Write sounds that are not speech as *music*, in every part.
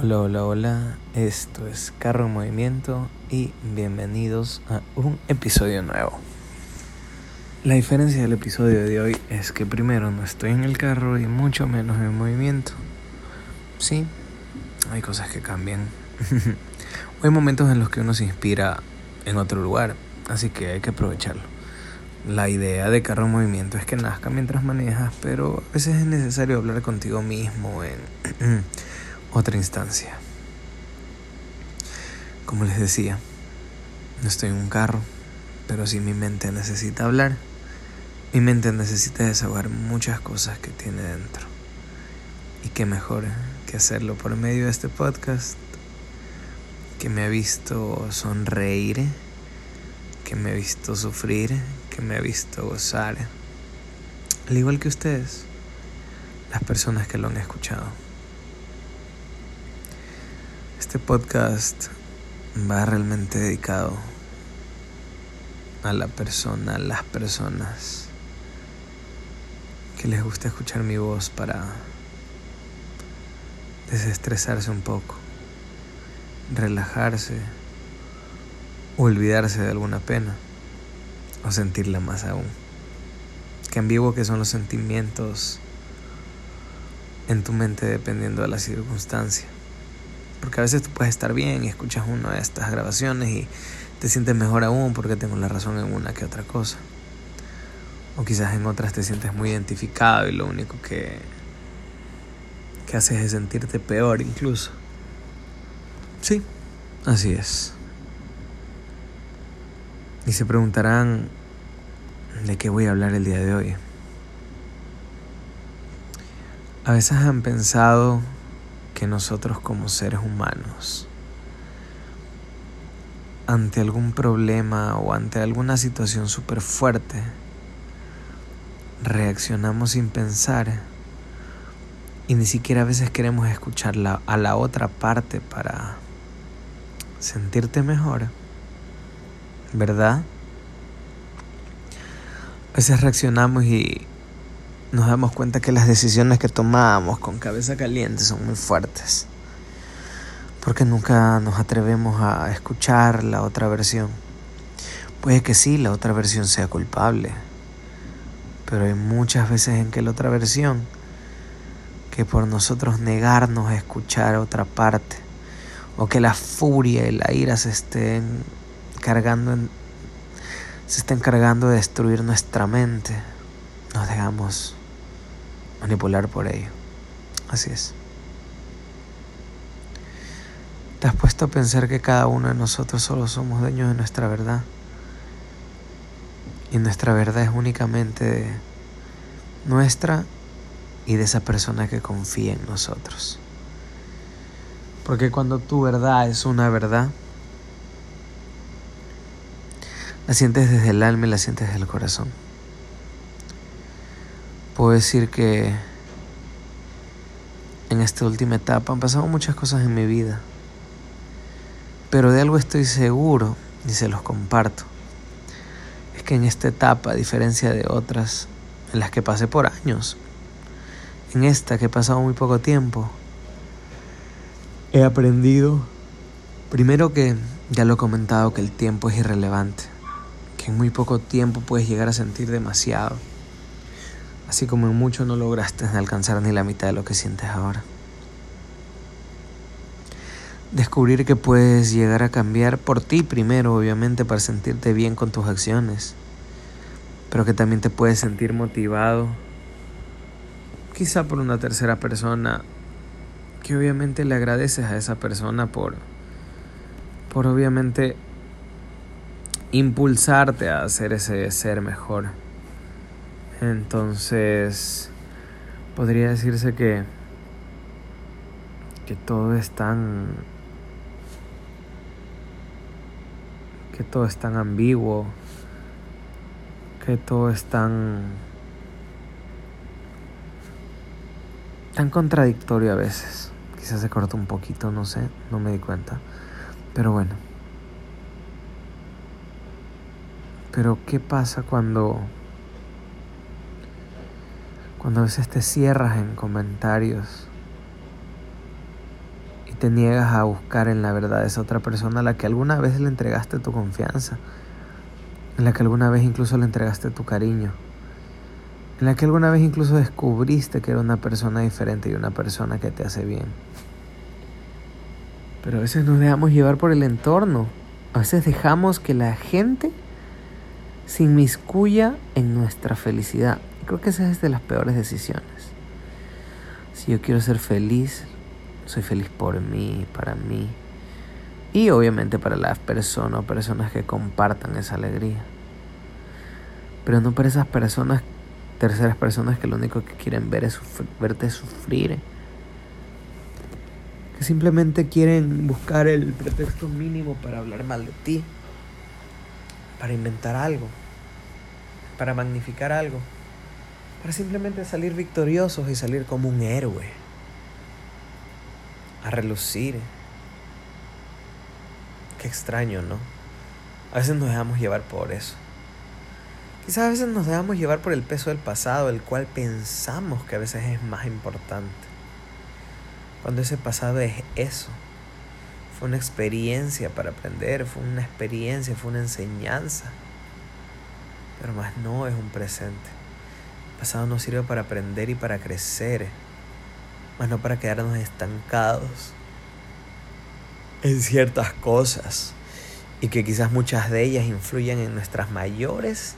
Hola, hola, hola. Esto es Carro en Movimiento y bienvenidos a un episodio nuevo. La diferencia del episodio de hoy es que primero no estoy en el carro y mucho menos en movimiento. Sí, hay cosas que cambian. *laughs* hay momentos en los que uno se inspira en otro lugar, así que hay que aprovecharlo. La idea de carro en movimiento es que nazca mientras manejas, pero a veces es necesario hablar contigo mismo en *clears throat* otra instancia. Como les decía, no estoy en un carro, pero si mi mente necesita hablar. Mi mente necesita desahogar muchas cosas que tiene dentro. Y qué mejor que hacerlo por medio de este podcast que me ha visto sonreír, que me ha visto sufrir, que me ha visto gozar. Al igual que ustedes, las personas que lo han escuchado. Este podcast va realmente dedicado a la persona, a las personas que les gusta escuchar mi voz para desestresarse un poco, relajarse, olvidarse de alguna pena o sentirla más aún. Qué ambiguo que son los sentimientos en tu mente dependiendo de la circunstancia. Porque a veces tú puedes estar bien y escuchas una de estas grabaciones y te sientes mejor aún porque tengo la razón en una que otra cosa. O quizás en otras te sientes muy identificado y lo único que, que haces es sentirte peor incluso. Sí, así es. Y se preguntarán de qué voy a hablar el día de hoy. A veces han pensado que nosotros como seres humanos, ante algún problema o ante alguna situación súper fuerte, reaccionamos sin pensar y ni siquiera a veces queremos escuchar a la otra parte para sentirte mejor, ¿verdad? A veces reaccionamos y nos damos cuenta que las decisiones que tomamos con cabeza caliente son muy fuertes. Porque nunca nos atrevemos a escuchar la otra versión. Puede que sí, la otra versión sea culpable. Pero hay muchas veces en que la otra versión, que por nosotros negarnos a escuchar otra parte, o que la furia y la ira se estén cargando se estén cargando de destruir nuestra mente, nos dejamos manipular por ello. Así es. ¿Te has puesto a pensar que cada uno de nosotros solo somos dueños de nuestra verdad? Y nuestra verdad es únicamente nuestra y de esa persona que confía en nosotros. Porque cuando tu verdad es una verdad, la sientes desde el alma y la sientes desde el corazón puedo decir que en esta última etapa han pasado muchas cosas en mi vida, pero de algo estoy seguro y se los comparto. Es que en esta etapa, a diferencia de otras en las que pasé por años, en esta que he pasado muy poco tiempo, he aprendido, primero que ya lo he comentado, que el tiempo es irrelevante, que en muy poco tiempo puedes llegar a sentir demasiado así como en mucho no lograste alcanzar ni la mitad de lo que sientes ahora. Descubrir que puedes llegar a cambiar por ti primero, obviamente, para sentirte bien con tus acciones, pero que también te puedes sentir motivado, quizá por una tercera persona, que obviamente le agradeces a esa persona por, por obviamente impulsarte a hacer ese ser mejor. Entonces, podría decirse que, que todo es tan que todo es tan ambiguo, que todo es tan tan contradictorio a veces. Quizás se corta un poquito, no sé, no me di cuenta. Pero bueno. Pero ¿qué pasa cuando cuando a veces te cierras en comentarios y te niegas a buscar en la verdad esa otra persona a la que alguna vez le entregaste tu confianza, en la que alguna vez incluso le entregaste tu cariño, en la que alguna vez incluso descubriste que era una persona diferente y una persona que te hace bien. Pero a veces nos dejamos llevar por el entorno, a veces dejamos que la gente se inmiscuya en nuestra felicidad. Creo que esa es de las peores decisiones. Si yo quiero ser feliz, soy feliz por mí, para mí. Y obviamente para las personas o personas que compartan esa alegría. Pero no para esas personas, terceras personas que lo único que quieren ver es verte sufrir. Que simplemente quieren buscar el pretexto mínimo para hablar mal de ti. Para inventar algo. Para magnificar algo. Para simplemente salir victoriosos y salir como un héroe a relucir. Qué extraño, ¿no? A veces nos dejamos llevar por eso. Quizás a veces nos dejamos llevar por el peso del pasado, el cual pensamos que a veces es más importante. Cuando ese pasado es eso. Fue una experiencia para aprender, fue una experiencia, fue una enseñanza. Pero más no es un presente. Pasado nos sirve para aprender y para crecer más no para quedarnos estancados en ciertas cosas y que quizás muchas de ellas influyan en nuestras mayores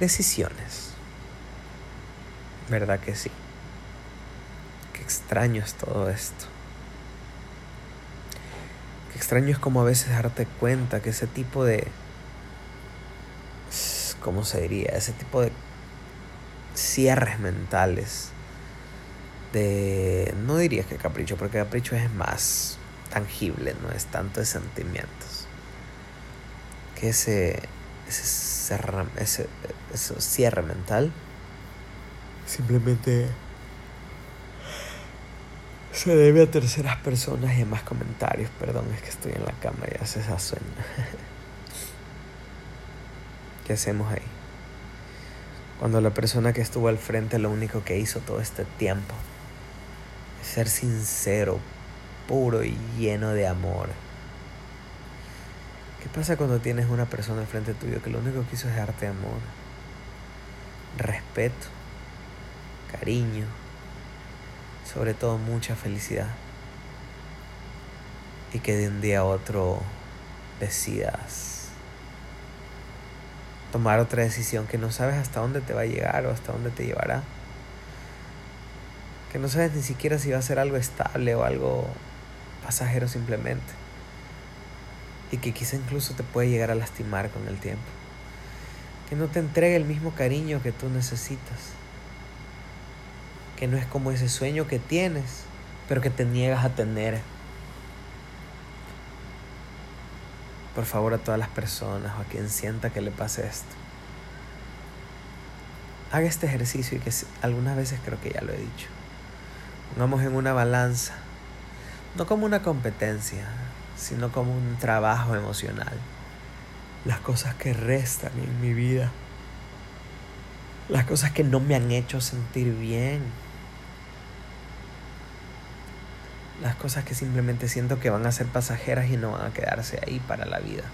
decisiones. ¿Verdad que sí? Qué extraño es todo esto. Qué extraño es como a veces darte cuenta que ese tipo de... ¿Cómo se diría? Ese tipo de cierres mentales de, no diría que capricho, porque capricho es más tangible, no es tanto de sentimientos. Que ese, ese, ese, ese cierre mental simplemente se debe a terceras personas y a más comentarios. Perdón, es que estoy en la cama y hace esa sueño. ¿Qué hacemos ahí? Cuando la persona que estuvo al frente lo único que hizo todo este tiempo ser sincero, puro y lleno de amor. ¿Qué pasa cuando tienes una persona enfrente tuyo que lo único que hizo es darte amor, respeto, cariño, sobre todo mucha felicidad? Y que de un día a otro decidas tomar otra decisión que no sabes hasta dónde te va a llegar o hasta dónde te llevará que no sabes ni siquiera si va a ser algo estable o algo pasajero simplemente. Y que quizá incluso te puede llegar a lastimar con el tiempo. Que no te entregue el mismo cariño que tú necesitas. Que no es como ese sueño que tienes, pero que te niegas a tener. Por favor a todas las personas o a quien sienta que le pase esto. Haga este ejercicio y que algunas veces creo que ya lo he dicho Pongamos en una balanza, no como una competencia, sino como un trabajo emocional. Las cosas que restan en mi vida. Las cosas que no me han hecho sentir bien. Las cosas que simplemente siento que van a ser pasajeras y no van a quedarse ahí para la vida.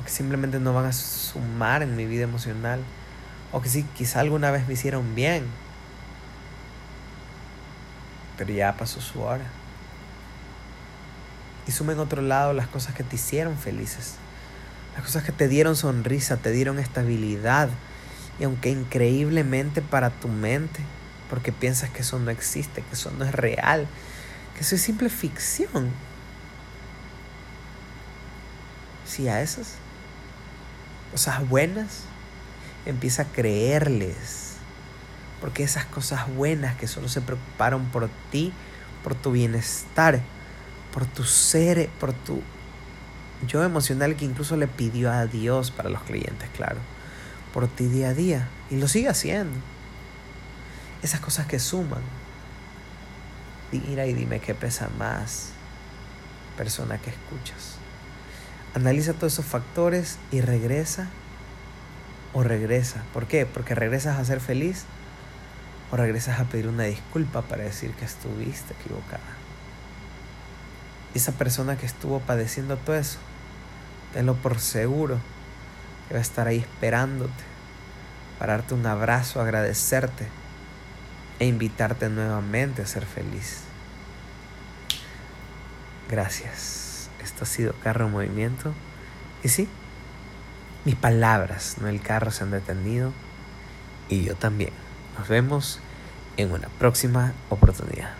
O que simplemente no van a sumar en mi vida emocional. O que sí, quizá alguna vez me hicieron bien, pero ya pasó su hora. Y suma en otro lado las cosas que te hicieron felices, las cosas que te dieron sonrisa, te dieron estabilidad. Y aunque increíblemente para tu mente, porque piensas que eso no existe, que eso no es real, que eso es simple ficción. Si a esas cosas buenas empieza a creerles porque esas cosas buenas que solo se preocuparon por ti, por tu bienestar, por tu ser, por tu yo emocional que incluso le pidió a Dios para los clientes, claro, por ti día a día y lo sigue haciendo. Esas cosas que suman. Mira y dime qué pesa más, persona que escuchas. Analiza todos esos factores y regresa o regresa. ¿Por qué? Porque regresas a ser feliz o regresas a pedir una disculpa para decir que estuviste equivocada. esa persona que estuvo padeciendo todo eso, tenlo por seguro que va a estar ahí esperándote para darte un abrazo, agradecerte e invitarte nuevamente a ser feliz. Gracias. Esto ha sido Carro en Movimiento. Y sí, mis palabras, no el carro, se han detenido. Y yo también. Nos vemos en una próxima oportunidad.